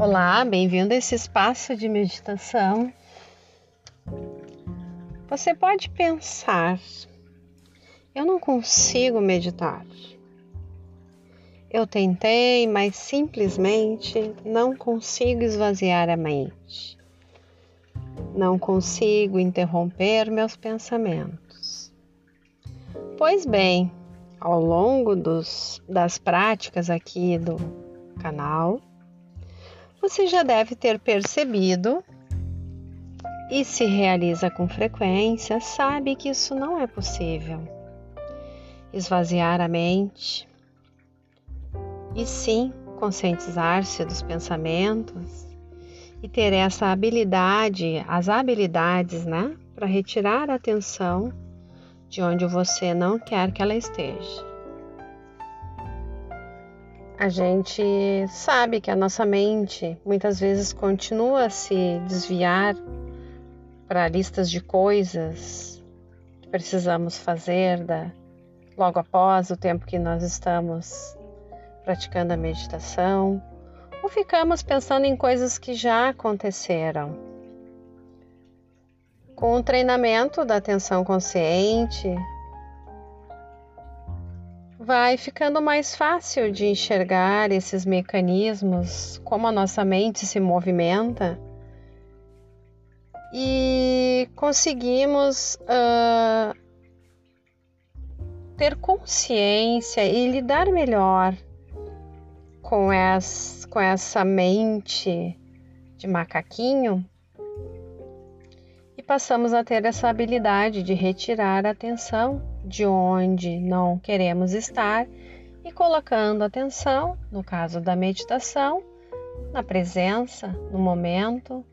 Olá, bem-vindo a esse espaço de meditação. Você pode pensar: eu não consigo meditar. Eu tentei, mas simplesmente não consigo esvaziar a mente. Não consigo interromper meus pensamentos. Pois bem, ao longo dos, das práticas aqui do canal, você já deve ter percebido e se realiza com frequência, sabe que isso não é possível. Esvaziar a mente e sim conscientizar-se dos pensamentos e ter essa habilidade, as habilidades, né, para retirar a atenção de onde você não quer que ela esteja. A gente sabe que a nossa mente muitas vezes continua a se desviar para listas de coisas que precisamos fazer da, logo após o tempo que nós estamos praticando a meditação, ou ficamos pensando em coisas que já aconteceram. Com o treinamento da atenção consciente, vai ficando mais fácil de enxergar esses mecanismos, como a nossa mente se movimenta. E conseguimos uh, ter consciência e lidar melhor com, essa, com essa mente de macaquinho passamos a ter essa habilidade de retirar a atenção de onde não queremos estar e colocando atenção, no caso da meditação, na presença, no momento,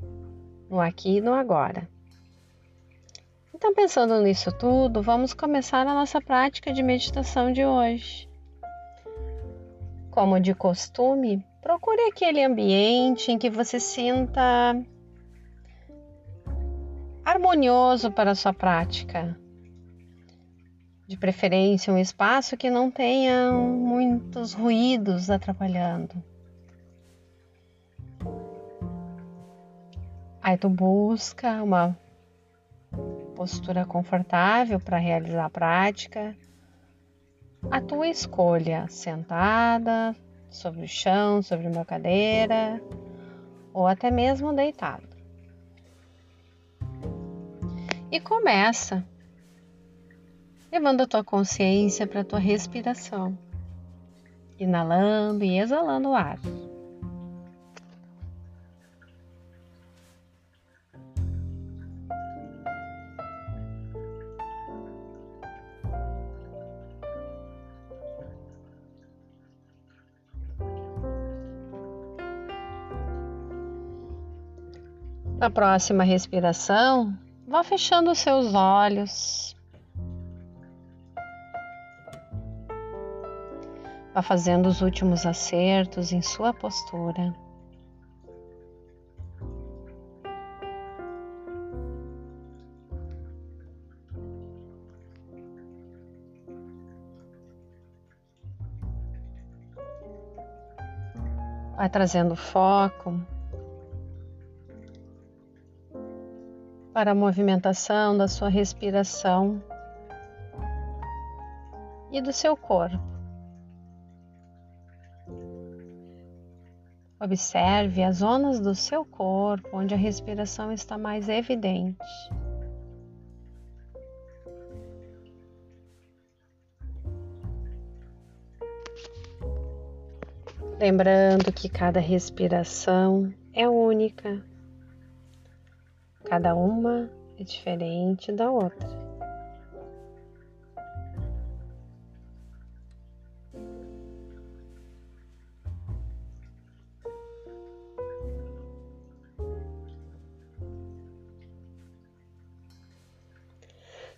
no aqui e no agora. Então, pensando nisso tudo, vamos começar a nossa prática de meditação de hoje. Como de costume, procure aquele ambiente em que você sinta harmonioso para a sua prática de preferência um espaço que não tenha muitos ruídos atrapalhando. Aí tu busca uma postura confortável para realizar a prática. A tua escolha, sentada, sobre o chão, sobre uma cadeira ou até mesmo deitado. E começa levando a tua consciência para a tua respiração, inalando e exalando o ar. Na próxima respiração, vá fechando os seus olhos Vá fazendo os últimos acertos em sua postura. Vai trazendo foco para a movimentação da sua respiração e do seu corpo. Observe as zonas do seu corpo onde a respiração está mais evidente. Lembrando que cada respiração é única, cada uma é diferente da outra.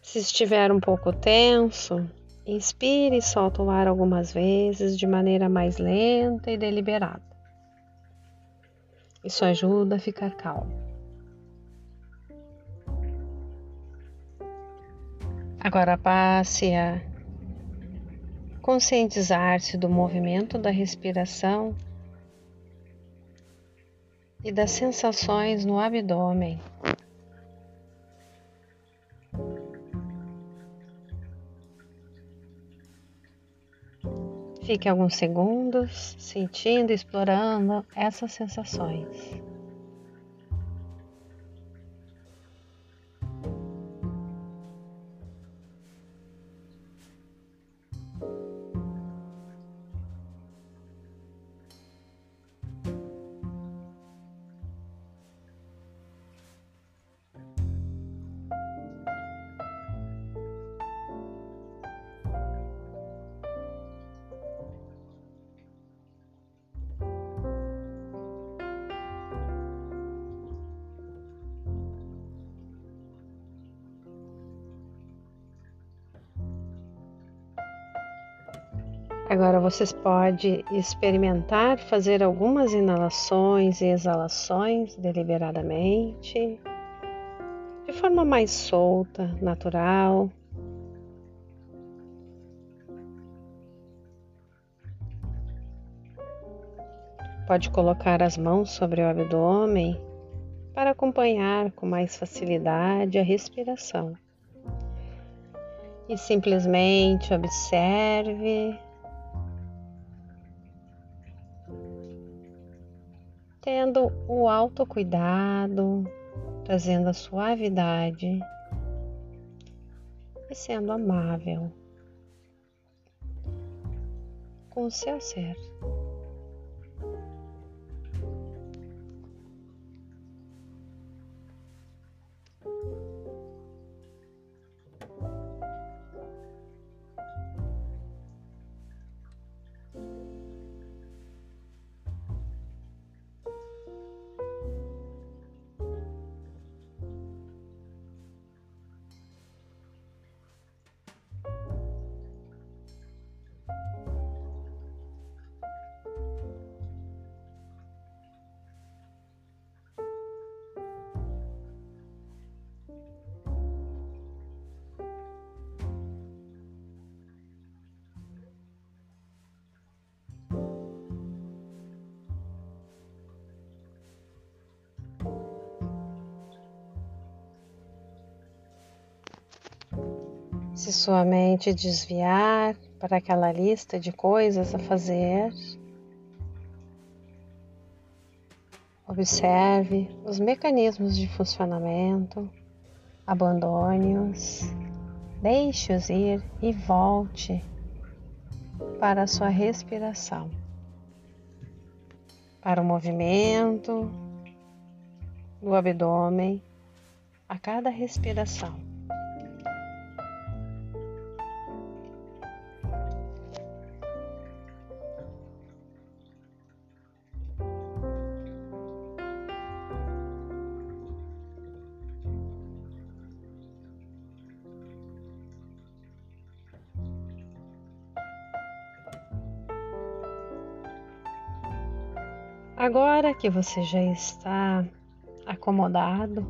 Se estiver um pouco tenso, inspire e solta o ar algumas vezes de maneira mais lenta e deliberada. Isso ajuda a ficar calmo. Agora passe a conscientizar-se do movimento da respiração e das sensações no abdômen. Fique alguns segundos sentindo explorando essas sensações. Agora vocês podem experimentar fazer algumas inalações e exalações deliberadamente, de forma mais solta, natural. Pode colocar as mãos sobre o abdômen para acompanhar com mais facilidade a respiração. E simplesmente observe tendo o autocuidado, trazendo a suavidade e sendo amável com o seu ser. Se sua mente desviar para aquela lista de coisas a fazer, observe os mecanismos de funcionamento, abandone-os, deixe-os ir e volte para a sua respiração, para o movimento do abdômen a cada respiração. Agora que você já está acomodado,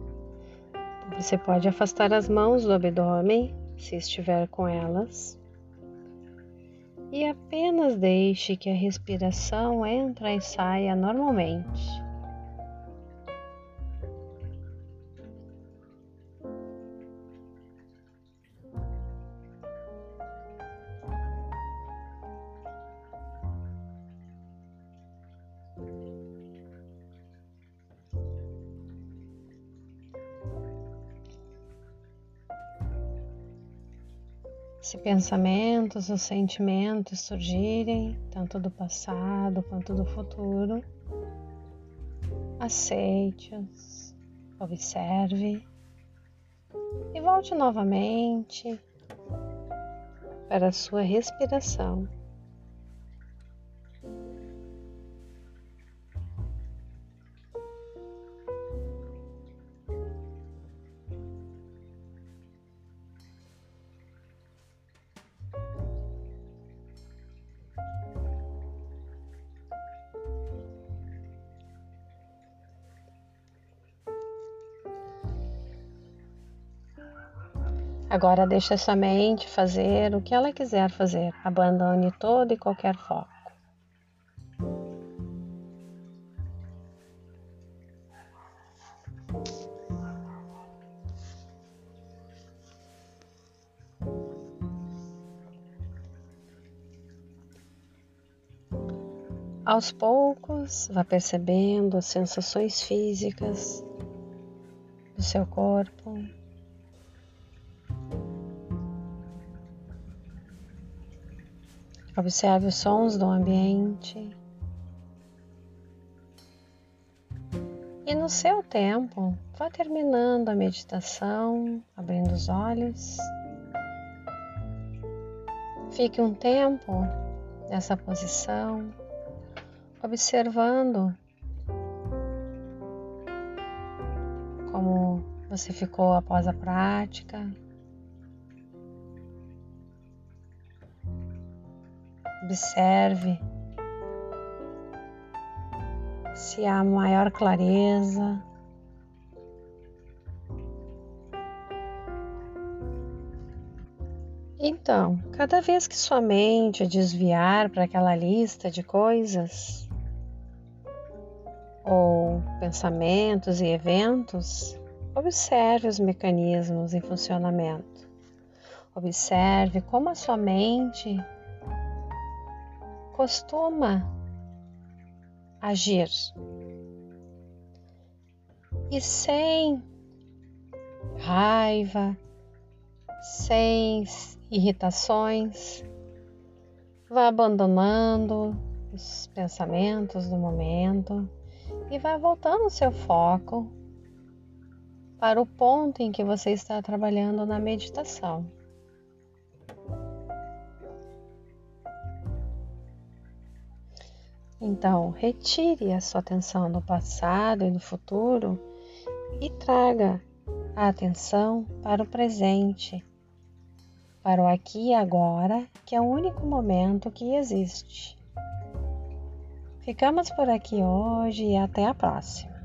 você pode afastar as mãos do abdômen, se estiver com elas, e apenas deixe que a respiração entre e saia normalmente. Se pensamentos ou sentimentos surgirem, tanto do passado quanto do futuro, aceite-os, observe e volte novamente para a sua respiração. Agora deixe a sua mente fazer o que ela quiser fazer. Abandone todo e qualquer foco. Aos poucos, vá percebendo as sensações físicas do seu corpo. Observe os sons do ambiente. E no seu tempo, vá terminando a meditação, abrindo os olhos. Fique um tempo nessa posição observando como você ficou após a prática. Observe se há maior clareza. Então, cada vez que sua mente desviar para aquela lista de coisas, ou pensamentos e eventos, observe os mecanismos em funcionamento. Observe como a sua mente costuma agir. E sem raiva, sem irritações, vá abandonando os pensamentos do momento e vai voltando o seu foco para o ponto em que você está trabalhando na meditação. Então, retire a sua atenção no passado e no futuro e traga a atenção para o presente, para o aqui e agora, que é o único momento que existe. Ficamos por aqui hoje e até a próxima.